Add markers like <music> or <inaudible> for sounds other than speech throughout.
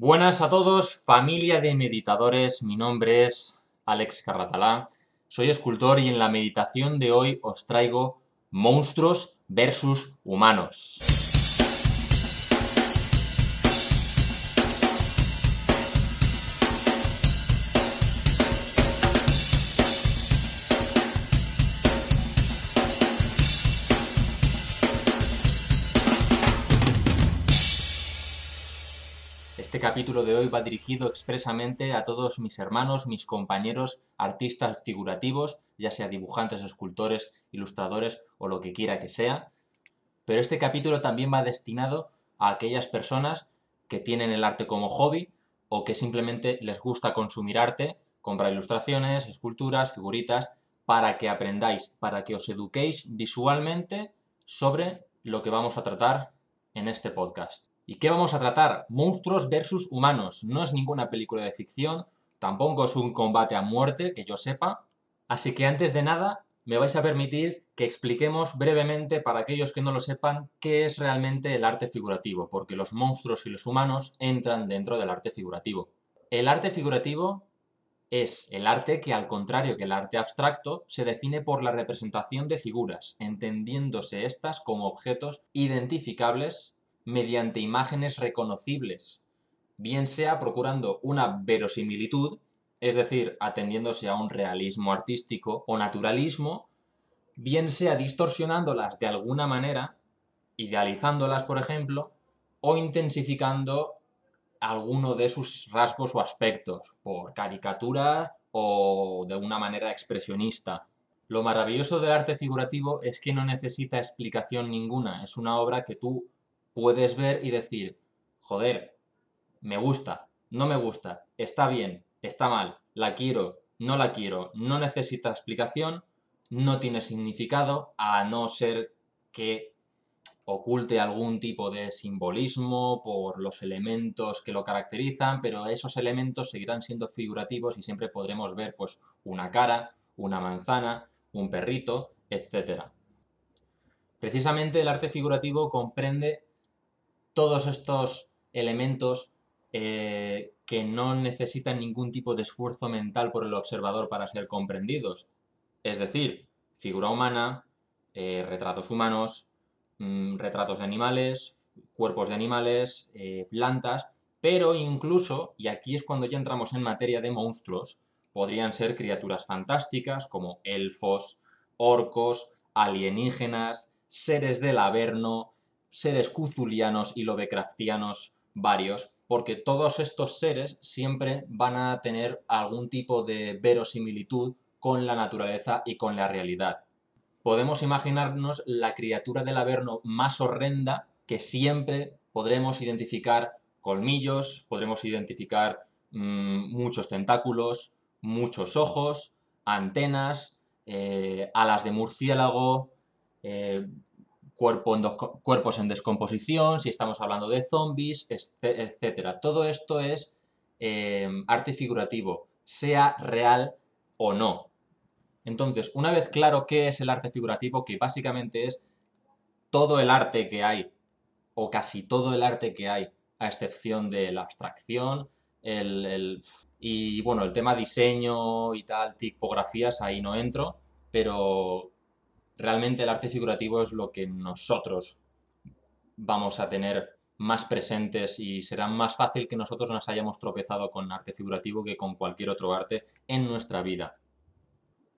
Buenas a todos, familia de meditadores, mi nombre es Alex Carratalá, soy escultor y en la meditación de hoy os traigo monstruos versus humanos. Este capítulo de hoy va dirigido expresamente a todos mis hermanos, mis compañeros, artistas figurativos, ya sea dibujantes, escultores, ilustradores o lo que quiera que sea. Pero este capítulo también va destinado a aquellas personas que tienen el arte como hobby o que simplemente les gusta consumir arte, comprar ilustraciones, esculturas, figuritas, para que aprendáis, para que os eduquéis visualmente sobre lo que vamos a tratar en este podcast. ¿Y qué vamos a tratar? Monstruos versus humanos. No es ninguna película de ficción, tampoco es un combate a muerte, que yo sepa. Así que antes de nada, me vais a permitir que expliquemos brevemente, para aquellos que no lo sepan, qué es realmente el arte figurativo, porque los monstruos y los humanos entran dentro del arte figurativo. El arte figurativo es el arte que, al contrario que el arte abstracto, se define por la representación de figuras, entendiéndose estas como objetos identificables mediante imágenes reconocibles, bien sea procurando una verosimilitud, es decir, atendiéndose a un realismo artístico o naturalismo, bien sea distorsionándolas de alguna manera, idealizándolas, por ejemplo, o intensificando alguno de sus rasgos o aspectos, por caricatura o de una manera expresionista. Lo maravilloso del arte figurativo es que no necesita explicación ninguna, es una obra que tú puedes ver y decir, joder, me gusta, no me gusta, está bien, está mal, la quiero, no la quiero, no necesita explicación, no tiene significado, a no ser que oculte algún tipo de simbolismo por los elementos que lo caracterizan, pero esos elementos seguirán siendo figurativos y siempre podremos ver pues una cara, una manzana, un perrito, etc. Precisamente el arte figurativo comprende todos estos elementos eh, que no necesitan ningún tipo de esfuerzo mental por el observador para ser comprendidos. Es decir, figura humana, eh, retratos humanos, mm, retratos de animales, cuerpos de animales, eh, plantas, pero incluso, y aquí es cuando ya entramos en materia de monstruos, podrían ser criaturas fantásticas como elfos, orcos, alienígenas, seres del Averno, seres cuzulianos y lovecraftianos varios, porque todos estos seres siempre van a tener algún tipo de verosimilitud con la naturaleza y con la realidad. Podemos imaginarnos la criatura del Averno más horrenda que siempre podremos identificar colmillos, podremos identificar mm, muchos tentáculos, muchos ojos, antenas, eh, alas de murciélago, eh, cuerpos en descomposición, si estamos hablando de zombies, etc. Todo esto es em, arte figurativo, sea real o no. Entonces, una vez claro qué es el arte figurativo, que básicamente es todo el arte que hay, o casi todo el arte que hay, a excepción de la abstracción, el, y bueno, el tema diseño y tal, tipografías, ahí no entro, pero realmente el arte figurativo es lo que nosotros vamos a tener más presentes y será más fácil que nosotros nos hayamos tropezado con arte figurativo que con cualquier otro arte en nuestra vida.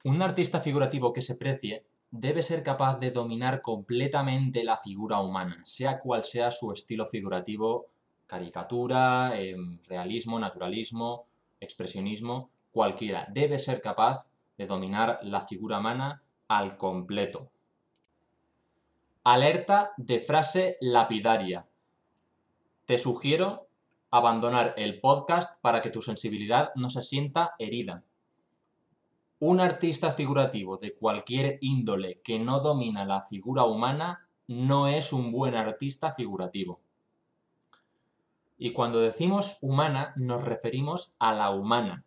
Un artista figurativo que se precie debe ser capaz de dominar completamente la figura humana, sea cual sea su estilo figurativo, caricatura, em, realismo, naturalismo, expresionismo, cualquiera. Debe ser capaz de dominar la figura humana al completo. Alerta de frase lapidaria. Te sugiero abandonar el podcast para que tu sensibilidad no se sienta herida. Un artista figurativo de cualquier índole que no domina la figura humana no es un buen artista figurativo. Y cuando decimos humana nos referimos a la humana,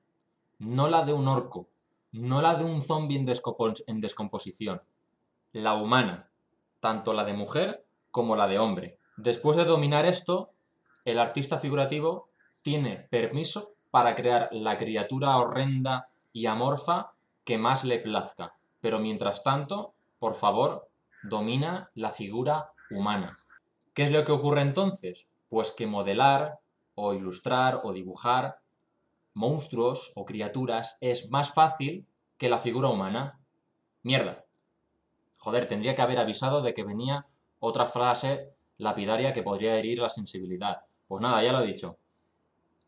no la de un orco, no la de un zombie en, descomposición, la humana, tanto la de mujer como la de hombre. Después de dominar esto, el artista figurativo tiene permiso para crear la criatura horrenda y amorfa que más le plazca. Pero mientras tanto, por favor, domina la figura humana. ¿Qué es lo que ocurre entonces? Pues que modelar o ilustrar o dibujar monstruos o criaturas es más fácil que la figura humana. Mierda. Joder, tendría que haber avisado de que venía otra frase lapidaria que podría herir la sensibilidad. Pues nada, ya lo he dicho.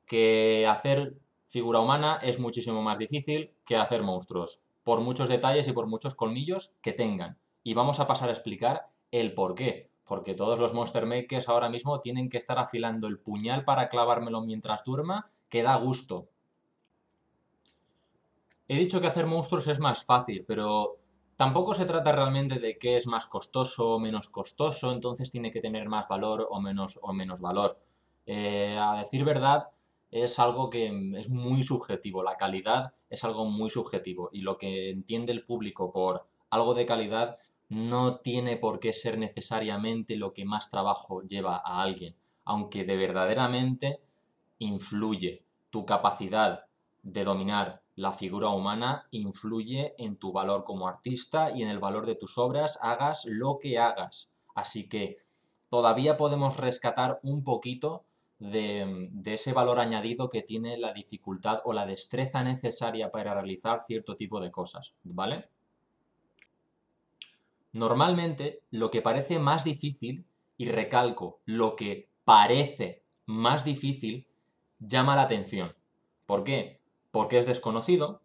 Que hacer figura humana es muchísimo más difícil que hacer monstruos, por muchos detalles y por muchos colmillos que tengan. Y vamos a pasar a explicar el por qué. Porque todos los Monster Makers ahora mismo tienen que estar afilando el puñal para clavármelo mientras duerma, que da gusto. He dicho que hacer monstruos es más fácil, pero tampoco se trata realmente de qué es más costoso o menos costoso, entonces tiene que tener más valor o menos, o menos valor. Eh, a decir verdad, es algo que es muy subjetivo. La calidad es algo muy subjetivo y lo que entiende el público por algo de calidad no tiene por qué ser necesariamente lo que más trabajo lleva a alguien, aunque de verdaderamente influye tu capacidad de dominar la figura humana influye en tu valor como artista y en el valor de tus obras, hagas lo que hagas. Así que todavía podemos rescatar un poquito de, ese valor añadido que tiene la dificultad o la destreza necesaria para realizar cierto tipo de cosas, ¿vale? Normalmente, lo que parece más difícil, y recalco, lo que parece más difícil, llama la atención. ¿Por qué? Porque es desconocido,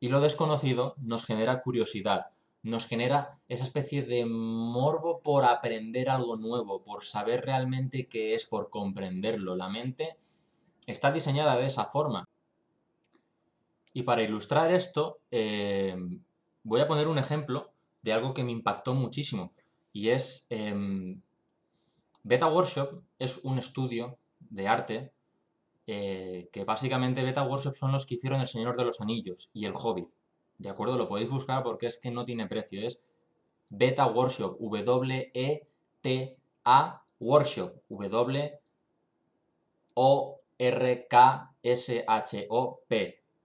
y lo desconocido nos genera curiosidad, nos genera esa especie de morbo por aprender algo nuevo, por saber realmente qué es, por comprenderlo. La mente está diseñada de esa forma. Y para ilustrar esto, eh, voy a poner un ejemplo de algo que me impactó muchísimo. Y es... Em, Beta Workshop es un estudio de arte eh, que básicamente Beta Workshop son los que hicieron El Señor de los Anillos y El Hobbit. ¿De acuerdo? Lo podéis buscar porque es que no tiene precio. Es Beta Workshop. W-E-T-A Workshop. W-O-R-K-S-H-O-P.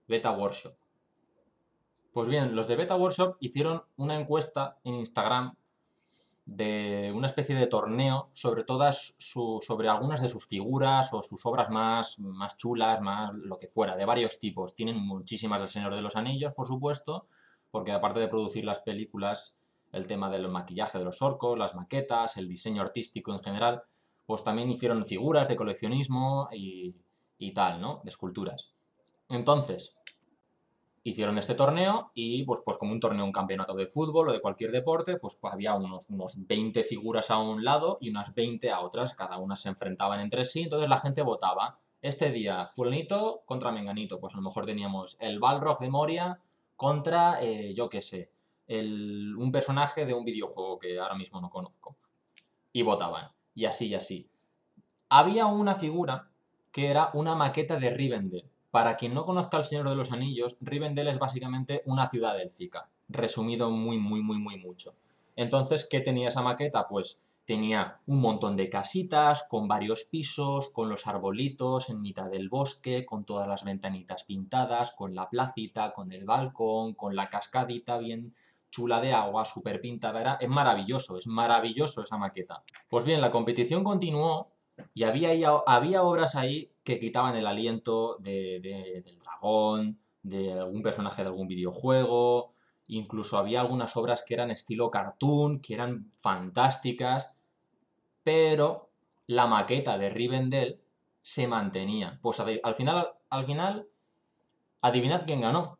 Beta Workshop. Pues bien, los de Beta Workshop hicieron una encuesta en Instagram de una especie de torneo sobre todas sobre algunas de sus figuras o sus obras más, más chulas, más lo que fuera, de varios tipos. Tienen muchísimas del Señor de los Anillos, por supuesto, porque aparte de producir las películas, el tema del maquillaje de los orcos, las maquetas, el diseño artístico en general, pues también hicieron figuras de coleccionismo y, y tal, ¿no? De esculturas. Entonces, hicieron este torneo y pues, pues como un torneo, un campeonato de fútbol o de cualquier deporte, pues, pues había unos, unos 20 figuras a un lado y unas 20 a otras, cada una se enfrentaban entre sí, entonces la gente votaba. Este día, fulanito contra menganito, pues a lo mejor teníamos el Balrog de Moria contra, eh, yo qué sé, el, un personaje de un videojuego que ahora mismo no conozco. Y votaban, y así y así. Había una figura que era una maqueta de Rivendell, para quien no conozca El Señor de los Anillos, Rivendell es básicamente una ciudad élfica, resumido muy, muy, muy, muy mucho. Entonces, ¿qué tenía esa maqueta? Pues tenía un montón de casitas con varios pisos, con los arbolitos en mitad del bosque, con todas las ventanitas pintadas, con la placita, con el balcón, con la cascadita bien chula de agua, súper pintada. es maravilloso, es maravilloso esa maqueta. Pues bien, la competición continuó y había, había obras ahí que quitaban el aliento de, del dragón, de algún personaje de algún videojuego, incluso había algunas obras que eran estilo cartoon, que eran fantásticas, pero la maqueta de Rivendell se mantenía. Pues al final, al final, adivinad quién ganó.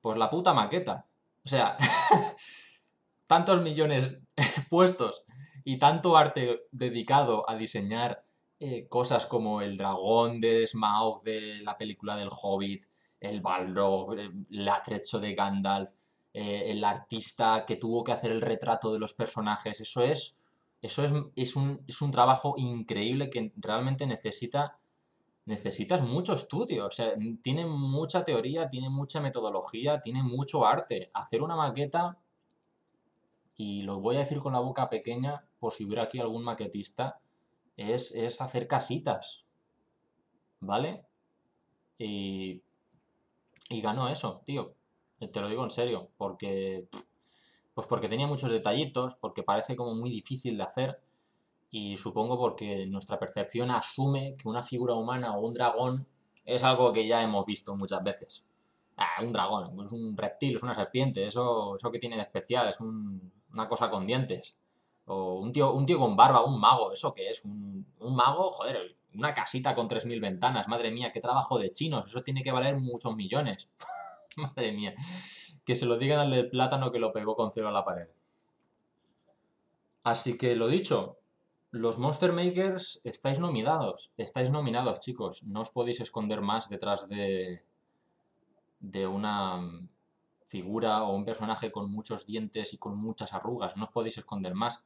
Pues la puta maqueta. O sea, <laughs> tantos millones <laughs> puestos y tanto arte dedicado a diseñar eh, cosas como el dragón de Smaug de la película del Hobbit, el Balrog, el atrecho de Gandalf, eh, el artista que tuvo que hacer el retrato de los personajes, eso es, eso es, un, es un trabajo increíble que realmente necesita necesitas mucho estudio, o sea, tiene mucha teoría, tiene mucha metodología, tiene mucho arte. Hacer una maqueta, y lo voy a decir con la boca pequeña, por si hubiera aquí algún maquetista, es, hacer casitas. ¿vale? Y, y ganó eso, tío. Te lo digo en serio, porque pues porque tenía muchos detallitos, porque parece como muy difícil de hacer y supongo porque nuestra percepción asume que una figura humana o un dragón es algo que ya hemos visto muchas veces. Ah, un dragón, es un reptil, es una serpiente, eso, eso que tiene de especial, es una cosa con dientes. O un tío, un tío con barba, un mago, ¿eso qué es? Un, mago, joder, una casita con 3.000 ventanas, madre mía, qué trabajo de chinos, eso tiene que valer muchos millones. <laughs> madre mía. Que se lo digan al del plátano que lo pegó con cero a la pared. Así que lo dicho, los Monster Makers estáis nominados. Estáis nominados, chicos. No os podéis esconder más detrás de, de una figura o un personaje con muchos dientes y con muchas arrugas. No os podéis esconder más.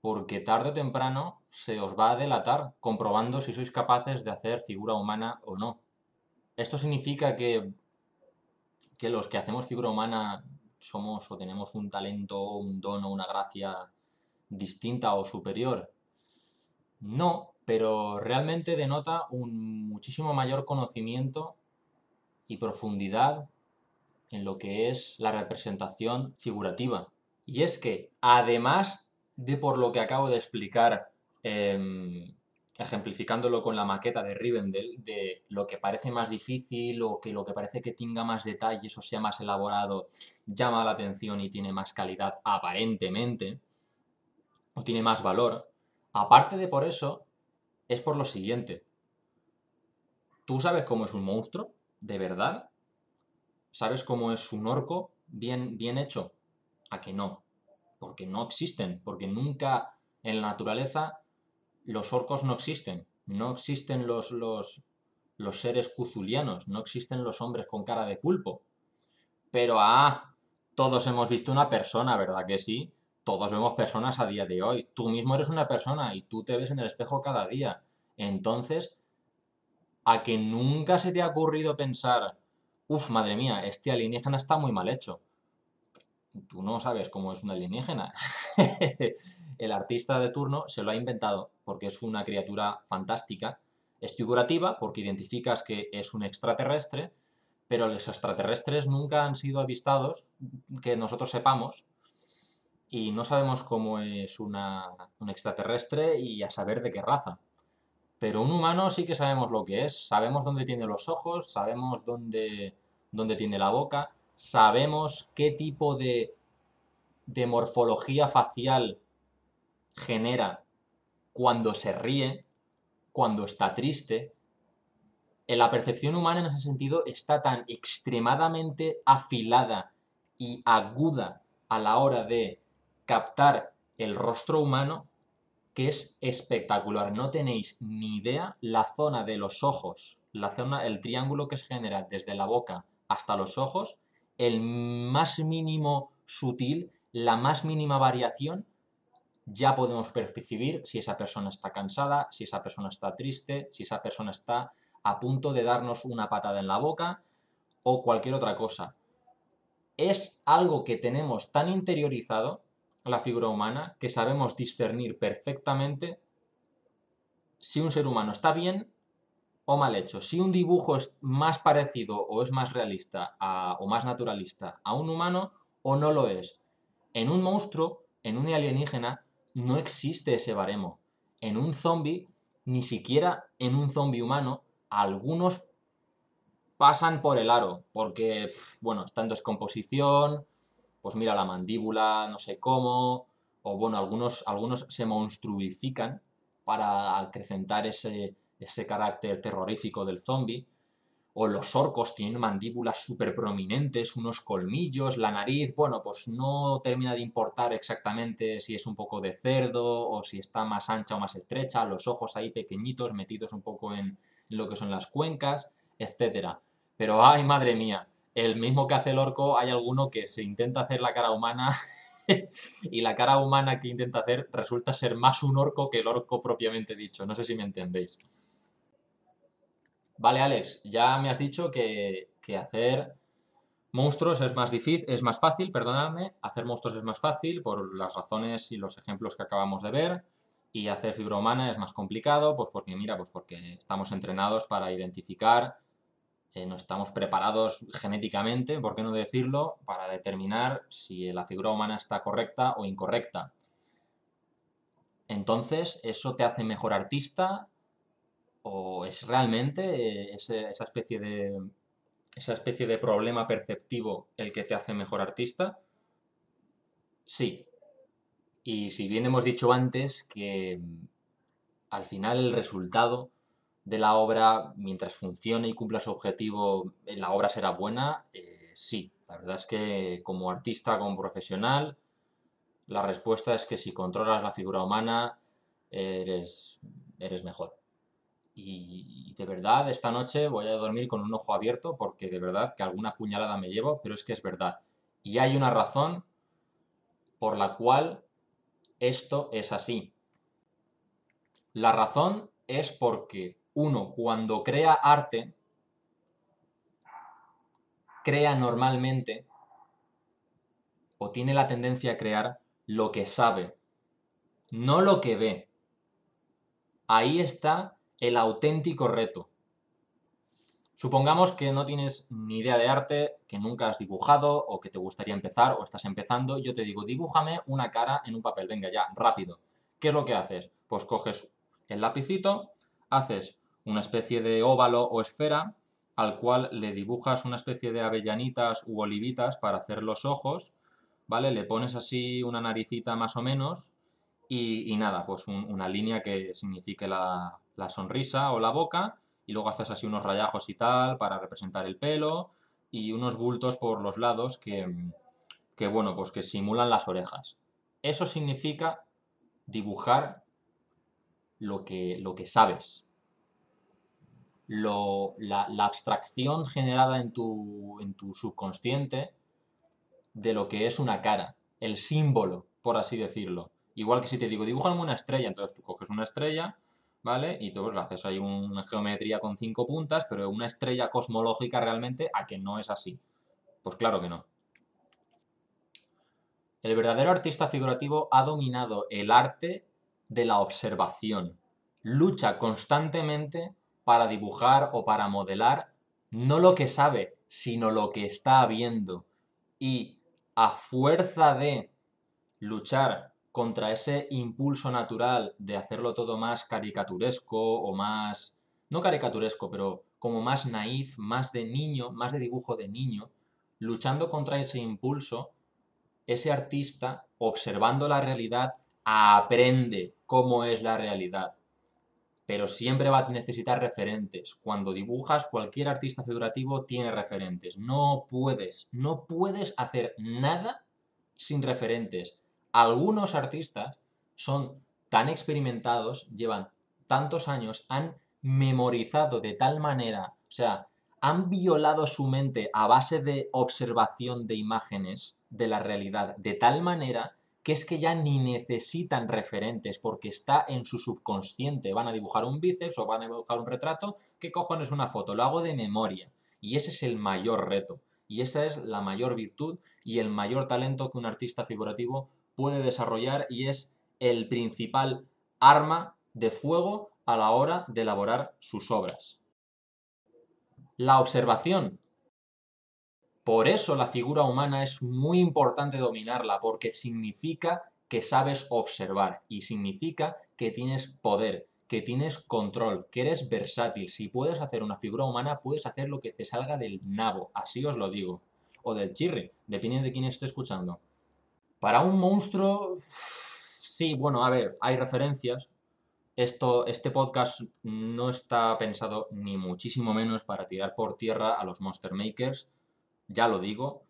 Porque tarde o temprano se os va a delatar comprobando si sois capaces de hacer figura humana o no. Esto significa que que los que hacemos figura humana somos o tenemos un talento, un don o una gracia distinta o superior. No, pero realmente denota un muchísimo mayor conocimiento y profundidad en lo que es la representación figurativa. Y es que, además de por lo que acabo de explicar, em, ejemplificándolo con la maqueta de Rivendell, de lo que parece más difícil o que lo que parece que tenga más detalles o sea más elaborado llama la atención y tiene más calidad aparentemente, o tiene más valor. Aparte de por eso, es por lo siguiente. ¿Tú sabes cómo es un monstruo? ¿De verdad? ¿Sabes cómo es un orco bien, bien hecho? A que no. Porque no existen, porque nunca en la naturaleza los orcos no existen, no existen los, los, los seres cuzulianos, no existen los hombres con cara de pulpo. Pero, ah, todos hemos visto una persona, ¿verdad que sí? Todos vemos personas a día de hoy. Tú mismo eres una persona y tú te ves en el espejo cada día. Entonces, a que nunca se te ha ocurrido pensar, uff, madre mía, este alienígena está muy mal hecho. Tú no sabes cómo es un alienígena. <laughs> el artista de turno se lo ha inventado porque es una criatura fantástica. Es figurativa porque identificas que es un extraterrestre, pero los extraterrestres nunca han sido avistados, que nosotros sepamos, y no sabemos cómo es un extraterrestre y a saber de qué raza. Pero un humano sí que sabemos lo que es, sabemos dónde tiene los ojos, sabemos dónde, dónde tiene la boca, sabemos qué tipo de, de morfología facial genera cuando se ríe, cuando está triste. La percepción humana en ese sentido está tan extremadamente afilada y aguda a la hora de captar el rostro humano que es espectacular. No tenéis ni idea la zona de los ojos, la zona, el triángulo que se genera desde la boca hasta los ojos, el más mínimo sutil, la más mínima variación ya podemos percibir si esa persona está cansada, si esa persona está triste, si esa persona está a punto de darnos una patada en la boca o cualquier otra cosa. Es algo que tenemos tan interiorizado, la figura humana, que sabemos discernir perfectamente si un ser humano está bien o mal hecho. Si un dibujo es más parecido o es más realista o más naturalista a un humano o no lo es. En un monstruo, en un alienígena, no existe ese baremo. En un zombie, ni siquiera en un zombie humano, algunos pasan por el aro, porque, bueno, está en descomposición, pues mira la mandíbula, no sé cómo, o bueno, algunos, algunos se monstruifican para acrecentar ese, ese carácter terrorífico del zombie, o los orcos tienen mandíbulas súper prominentes, unos colmillos, la nariz, bueno, pues no termina de importar exactamente si es un poco de cerdo o si está más ancha o más estrecha, los ojos ahí pequeñitos metidos un poco en, lo que son las cuencas, etc. Pero, ay, madre mía, el mismo que hace el orco, hay alguno que se intenta hacer la cara humana <laughs> y la cara humana que intenta hacer resulta ser más un orco que el orco propiamente dicho, no sé si me entendéis. Vale, Alex, ya me has dicho que, hacer monstruos es más difícil, es más fácil, perdonadme, hacer monstruos es más fácil por las razones y los ejemplos que acabamos de ver. Y hacer figura humana es más complicado, pues porque, mira, pues porque estamos entrenados para identificar, eh, no estamos preparados genéticamente, por qué no decirlo, para determinar si la figura humana está correcta o incorrecta. Entonces, ¿eso te hace mejor artista? ¿O es realmente eh, esa especie de esa especie de problema perceptivo el que te hace mejor artista? Sí, y si bien hemos dicho antes que mm, al final el resultado de la obra, mientras funcione y cumpla su objetivo, eh, la obra será buena, eh, sí. La verdad es que como artista, como profesional, la respuesta es que si controlas la figura humana, eres, eres mejor. Y, y de verdad, esta noche voy a dormir con un ojo abierto porque de verdad que alguna puñalada me llevo, pero es que es verdad. Y hay una razón por la cual esto es así. La razón es porque uno cuando crea arte, crea normalmente o tiene la tendencia a crear lo que sabe, no lo que ve. Ahí está el auténtico reto. Supongamos que no tienes ni idea de arte, que nunca has dibujado o que te gustaría empezar o estás empezando. Yo te digo, dibújame una cara en un papel. Venga, ya, rápido. ¿Qué es lo que haces? Pues coges el lapicito, haces una especie de óvalo o esfera al cual le dibujas una especie de avellanitas u olivitas para hacer los ojos, ¿vale? Le pones así una naricita más o menos y, nada, pues una línea que signifique la, la sonrisa o la boca y luego haces así unos rayajos y tal para representar el pelo y unos bultos por los lados que, que bueno, pues que simulan las orejas. Eso significa dibujar lo que, lo que sabes. Lo, la, la, abstracción generada en tu, en tu subconsciente de lo que es una cara, el símbolo, por así decirlo. Igual que si te digo, dibújame una estrella, entonces tú coges una estrella, ¿vale? Y tú pues, le haces ahí una geometría con cinco puntas, pero una estrella cosmológica realmente a que no es así. Pues claro que no. El verdadero artista figurativo ha dominado el arte de la observación. Lucha constantemente para dibujar o para modelar no lo que sabe, sino lo que está viendo. Y a fuerza de luchar contra ese impulso natural de hacerlo todo más caricaturesco o más... no caricaturesco, pero como más naif, más de niño, más de dibujo de niño, luchando contra ese impulso, ese artista, observando la realidad, aprende cómo es la realidad. Pero siempre va a necesitar referentes. Cuando dibujas, cualquier artista figurativo tiene referentes. No puedes, no puedes hacer nada sin referentes algunos artistas son tan experimentados, llevan tantos años, han memorizado de tal manera, o sea, han violado su mente a base de observación de imágenes de la realidad, de tal manera que es que ya ni necesitan referentes porque está en su subconsciente. Van a dibujar un bíceps o van a dibujar un retrato, ¿qué cojones una foto? Lo hago de memoria. Y ese es el mayor reto. Y esa es la mayor virtud y el mayor talento que un artista figurativo puede desarrollar y es el principal arma de fuego a la hora de elaborar sus obras. La observación. Por eso la figura humana es muy importante dominarla, porque significa que sabes observar y significa que tienes poder, que tienes control, que eres versátil. Si puedes hacer una figura humana, puedes hacer lo que te salga del nabo, así os lo digo. O del chirri, depende de quién esté escuchando. Para un monstruo, sí, bueno, a ver, hay referencias. Esto, este podcast no está pensado ni muchísimo menos para tirar por tierra a los Monster Makers, ya lo digo.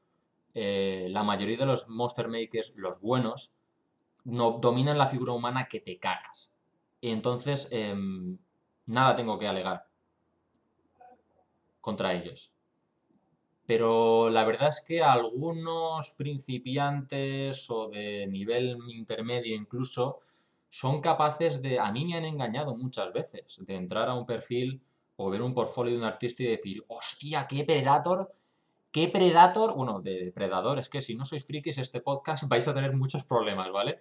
Eh, la mayoría de los Monster Makers, los buenos, no, dominan la figura humana que te cagas. Y entonces, em, nada tengo que alegar contra ellos. Pero la verdad es que algunos principiantes o de nivel intermedio incluso son capaces de, a mí me han engañado muchas veces, de entrar a un perfil o ver un portfolio de un artista y decir, hostia, qué Predator, qué Predator, bueno, de Predador, es que si no sois frikis este podcast <laughs> vais a tener muchos problemas, ¿vale?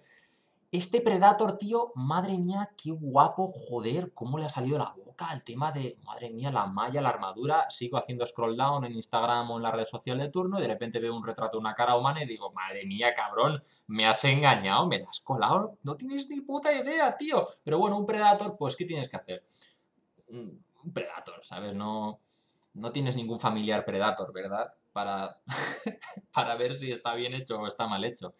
Este Predator, tío, madre mía, qué guapo, joder, cómo le ha salido la boca al tema de, madre mía, la malla, la armadura. Sigo haciendo scroll down en Instagram o en la red social de turno y de repente veo un retrato de una cara humana y digo, madre mía, cabrón, me has engañado, me la has colado. No tienes ni puta idea, tío. Pero bueno, un Predator, pues, ¿qué tienes que hacer? Un Predator, ¿sabes? No, no tienes ningún familiar Predator, ¿verdad? Para, <laughs> para ver si está bien hecho o está mal hecho.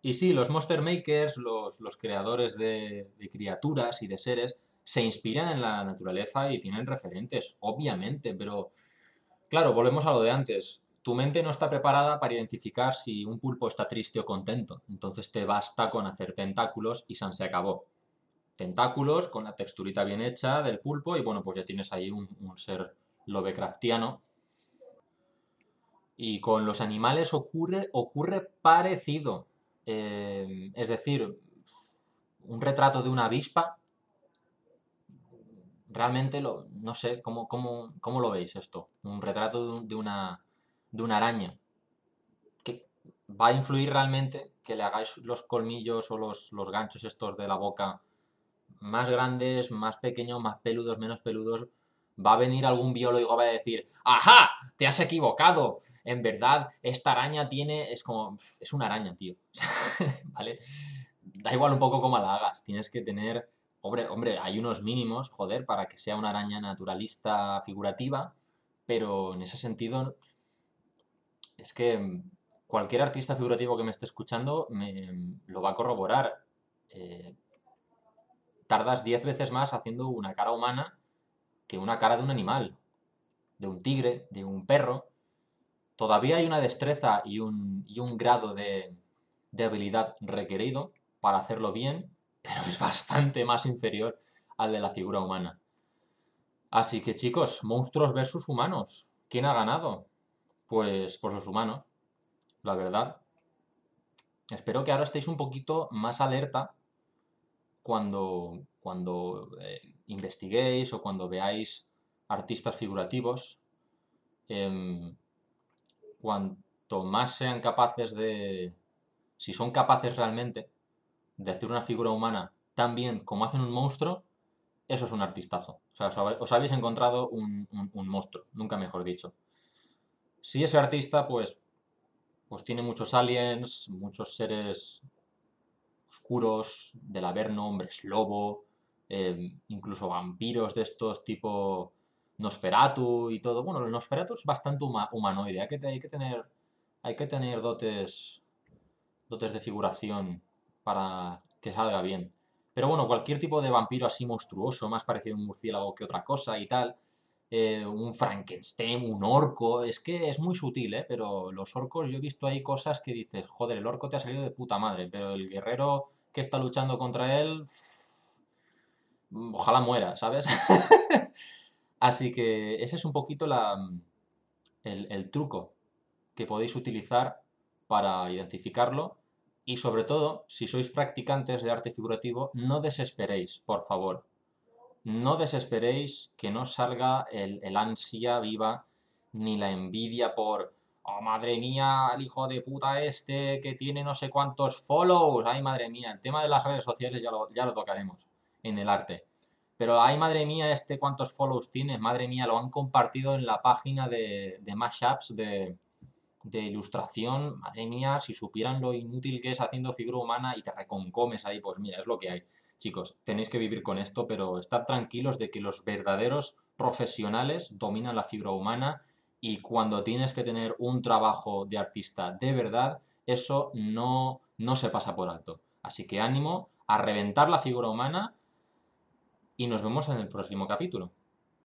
Y sí, los Monster Makers, los, creadores de, criaturas y de seres, se inspiran en la naturaleza y tienen referentes, obviamente, pero claro, volvemos a lo de antes. Tu mente no está preparada para identificar si un pulpo está triste o contento, entonces te basta con hacer tentáculos y San se acabó. Tentáculos con la texturita bien hecha del pulpo y bueno, pues ya tienes ahí un, un ser Lovecraftiano. Y con los animales ocurre, ocurre parecido. Em, es decir, un retrato de una avispa, realmente lo, no sé, ¿cómo, cómo, lo veis esto? Un retrato de, una, de una araña. que ¿Va a influir realmente que le hagáis los colmillos o los, los ganchos estos de la boca más grandes, más pequeños, más peludos, menos peludos? Va a venir algún biólogo y va a decir, ¡ajá! Te has equivocado. En verdad, esta araña tiene... Es como... Es una araña, tío. <laughs> ¿Vale? Da igual un poco cómo la hagas. Tienes que tener... Hombre, hombre, hay unos mínimos, joder, para que sea una araña naturalista figurativa, pero en ese sentido es que cualquier artista figurativo que me esté escuchando me lo va a corroborar. Eh, tardas 10 veces más haciendo una cara humana que una cara de un animal, de un tigre, de un perro. Todavía hay una destreza y un, un grado de, de habilidad requerido para hacerlo bien, <laughs> pero es bastante más inferior al de la figura humana. Así que chicos, monstruos versus humanos. ¿Quién ha ganado? Pues, por los humanos, la verdad. Espero que ahora estéis un poquito más alerta cuando, cuando eh, investiguéis o cuando veáis artistas figurativos, em, cuanto más sean capaces de, si son capaces realmente de hacer una figura humana tan bien como hacen un monstruo, eso es un artistazo. O sea, os habéis encontrado un, monstruo, nunca mejor dicho. Si ese artista, pues, pues tiene muchos aliens, muchos seres oscuros, del Averno, hombres lobo, Em, incluso vampiros de estos tipo Nosferatu y todo. Bueno, el Nosferatu es bastante humanoide, hay que, hay que, tener, hay que tener dotes, dotes de figuración para que salga bien. Pero bueno, cualquier tipo de vampiro así monstruoso, más parecido a un murciélago que otra cosa y tal, eh, un Frankenstein, un orco, es que es muy sutil, ¿eh? Pero los orcos, yo he visto ahí cosas que dices, joder, el orco te ha salido de puta madre, pero el guerrero que está luchando contra él, Mm, ojalá muera, ¿sabes? <laughs> Así que ese es un poquito la, mm, el, truco que podéis utilizar para identificarlo y sobre todo, si sois practicantes de arte figurativo, no desesperéis, por favor. No desesperéis que no salga el, ansia viva ni la envidia por oh madre mía, el hijo de puta este que tiene no sé cuántos follows, ay madre mía, el tema de las redes sociales ya ya lo tocaremos en el arte. Pero ay, madre mía, este cuántos follows tiene, madre mía, lo han compartido en la página de, de Mashups de, de ilustración, madre mía, si supieran lo inútil que es haciendo figura humana y te reconcomes ahí, pues mira, es lo que hay. Chicos, tenéis que vivir con esto, pero estad tranquilos de que los verdaderos profesionales dominan la figura humana y cuando tienes que tener un trabajo de artista de verdad, eso no, no se pasa por alto. Así que ánimo a reventar la figura humana y nos vemos en el próximo capítulo.